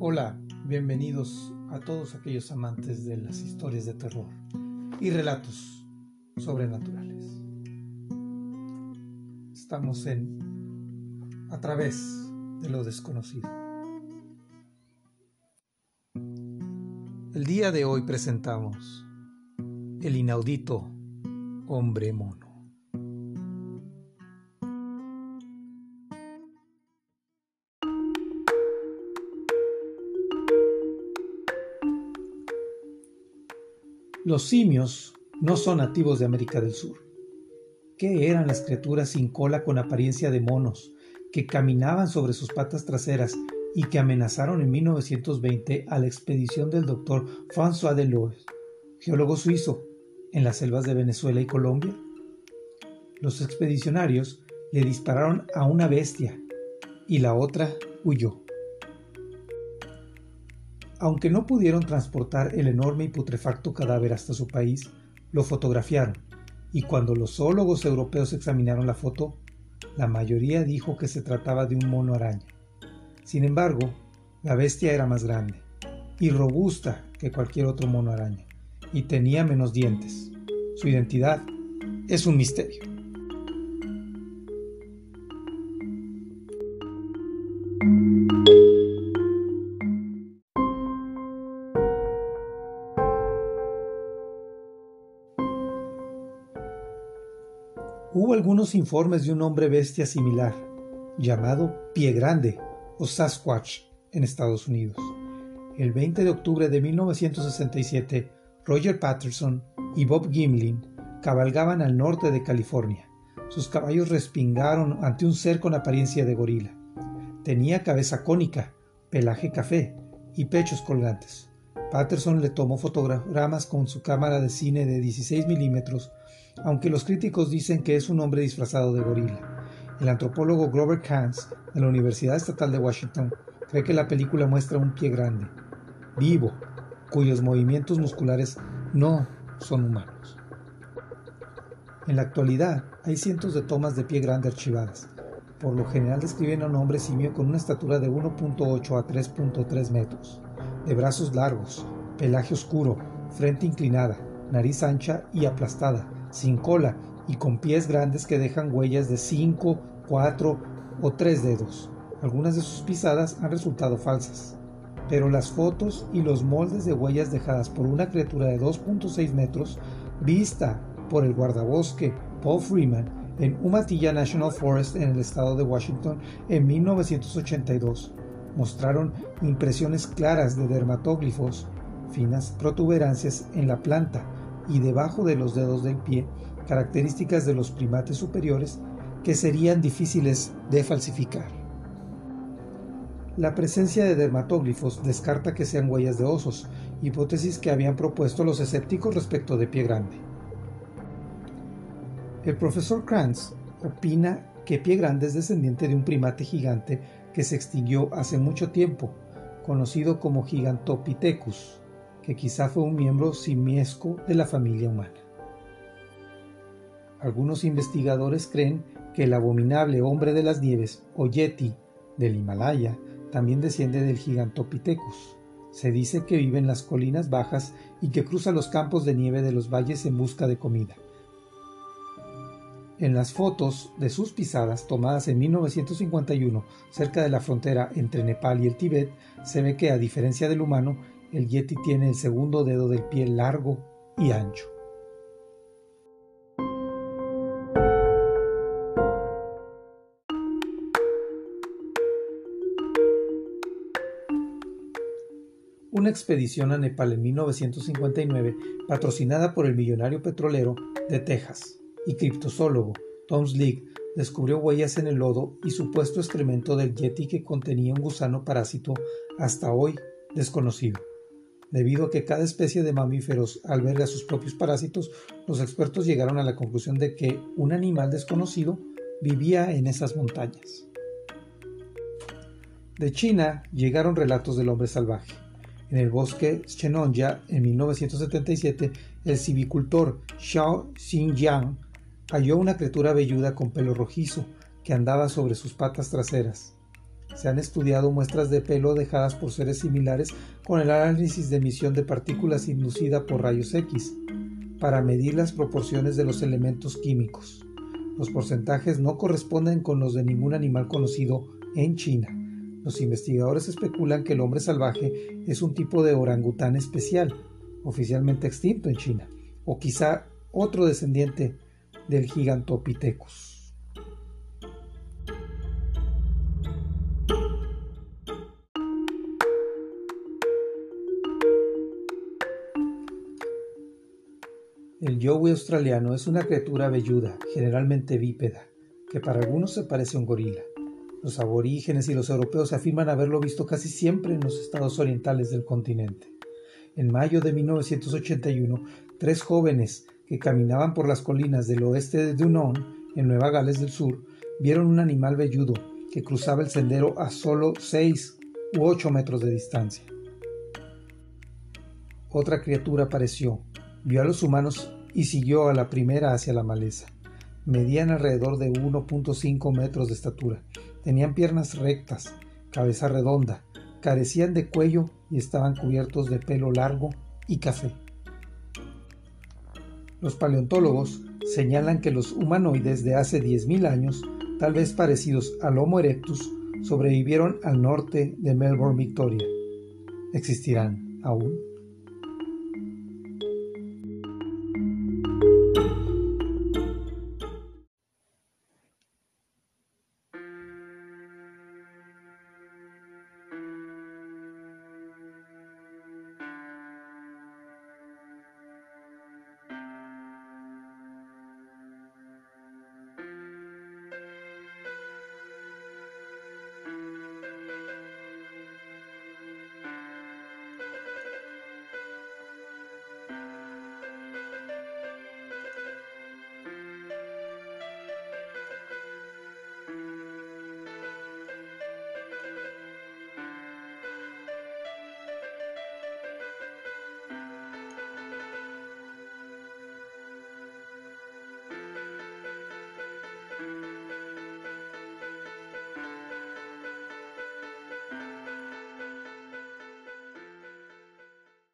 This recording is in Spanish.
Hola, bienvenidos a todos aquellos amantes de las historias de terror y relatos sobrenaturales. Estamos en A través de lo desconocido. El día de hoy presentamos El inaudito hombre mono. Los simios no son nativos de América del Sur. ¿Qué eran las criaturas sin cola con apariencia de monos, que caminaban sobre sus patas traseras y que amenazaron en 1920 a la expedición del doctor François Delois, geólogo suizo, en las selvas de Venezuela y Colombia? Los expedicionarios le dispararon a una bestia y la otra huyó. Aunque no pudieron transportar el enorme y putrefacto cadáver hasta su país, lo fotografiaron, y cuando los zoólogos europeos examinaron la foto, la mayoría dijo que se trataba de un mono araña. Sin embargo, la bestia era más grande y robusta que cualquier otro mono araña, y tenía menos dientes. Su identidad es un misterio. Hubo algunos informes de un hombre bestia similar, llamado Pie Grande o Sasquatch en Estados Unidos. El 20 de octubre de 1967, Roger Patterson y Bob Gimlin cabalgaban al norte de California. Sus caballos respingaron ante un ser con apariencia de gorila. Tenía cabeza cónica, pelaje café y pechos colgantes. Patterson le tomó fotogramas con su cámara de cine de 16 milímetros aunque los críticos dicen que es un hombre disfrazado de gorila. El antropólogo Grover Kans de la Universidad Estatal de Washington cree que la película muestra un pie grande, vivo, cuyos movimientos musculares no son humanos. En la actualidad hay cientos de tomas de pie grande archivadas. Por lo general describen a un hombre simio con una estatura de 1.8 a 3.3 metros, de brazos largos, pelaje oscuro, frente inclinada, nariz ancha y aplastada, sin cola y con pies grandes que dejan huellas de 5, 4 o 3 dedos. Algunas de sus pisadas han resultado falsas, pero las fotos y los moldes de huellas dejadas por una criatura de 2.6 metros, vista por el guardabosque Paul Freeman en Umatilla National Forest en el estado de Washington en 1982, mostraron impresiones claras de dermatóglifos, finas protuberancias en la planta, y debajo de los dedos del pie, características de los primates superiores que serían difíciles de falsificar. La presencia de dermatóglifos descarta que sean huellas de osos, hipótesis que habían propuesto los escépticos respecto de pie grande. El profesor Kranz opina que pie grande es descendiente de un primate gigante que se extinguió hace mucho tiempo, conocido como Gigantopithecus, que quizá fue un miembro simiesco de la familia humana. Algunos investigadores creen que el abominable hombre de las nieves, o Yeti, del Himalaya, también desciende del Gigantopithecus. Se dice que vive en las colinas bajas y que cruza los campos de nieve de los valles en busca de comida. En las fotos de sus pisadas tomadas en 1951 cerca de la frontera entre Nepal y el Tíbet, se ve que a diferencia del humano, el yeti tiene el segundo dedo del pie largo y ancho. Una expedición a Nepal en 1959, patrocinada por el millonario petrolero de Texas y criptozoólogo Tom Slick, descubrió huellas en el lodo y supuesto excremento del yeti que contenía un gusano parásito hasta hoy desconocido. Debido a que cada especie de mamíferos alberga sus propios parásitos, los expertos llegaron a la conclusión de que un animal desconocido vivía en esas montañas. De China llegaron relatos del hombre salvaje. En el bosque Chenonja, en 1977, el civicultor Xiao Xinjiang halló una criatura velluda con pelo rojizo que andaba sobre sus patas traseras. se han estudiado muestras de pelo dejadas por seres similares con el análisis de emisión de partículas inducida por rayos X para medir las proporciones de los elementos químicos. Los porcentajes no corresponden con los de ningún animal conocido en China. Los investigadores especulan que el hombre salvaje es un tipo de orangután especial, oficialmente extinto en China, o quizá otro descendiente del Gigantopithecus. El yowie australiano es una criatura velluda, generalmente bípeda, que para algunos se parece a un gorila. Los aborígenes y los europeos afirman haberlo visto casi siempre en los estados orientales del continente. En mayo de 1981, tres jóvenes que caminaban por las colinas del oeste de Dunon, en Nueva Gales del Sur, vieron un animal velludo que cruzaba el sendero a solo 6 u 8 metros de distancia. Otra criatura apareció, Vio a los humanos y siguió a la primera hacia la maleza. Medían alrededor de 1.5 metros de estatura. Tenían piernas rectas, cabeza redonda, carecían de cuello y estaban cubiertos de pelo largo y café. Los paleontólogos señalan que los humanoides de hace 10.000 años, tal vez parecidos al Homo erectus, sobrevivieron al norte de Melbourne, Victoria. ¿Existirán aún?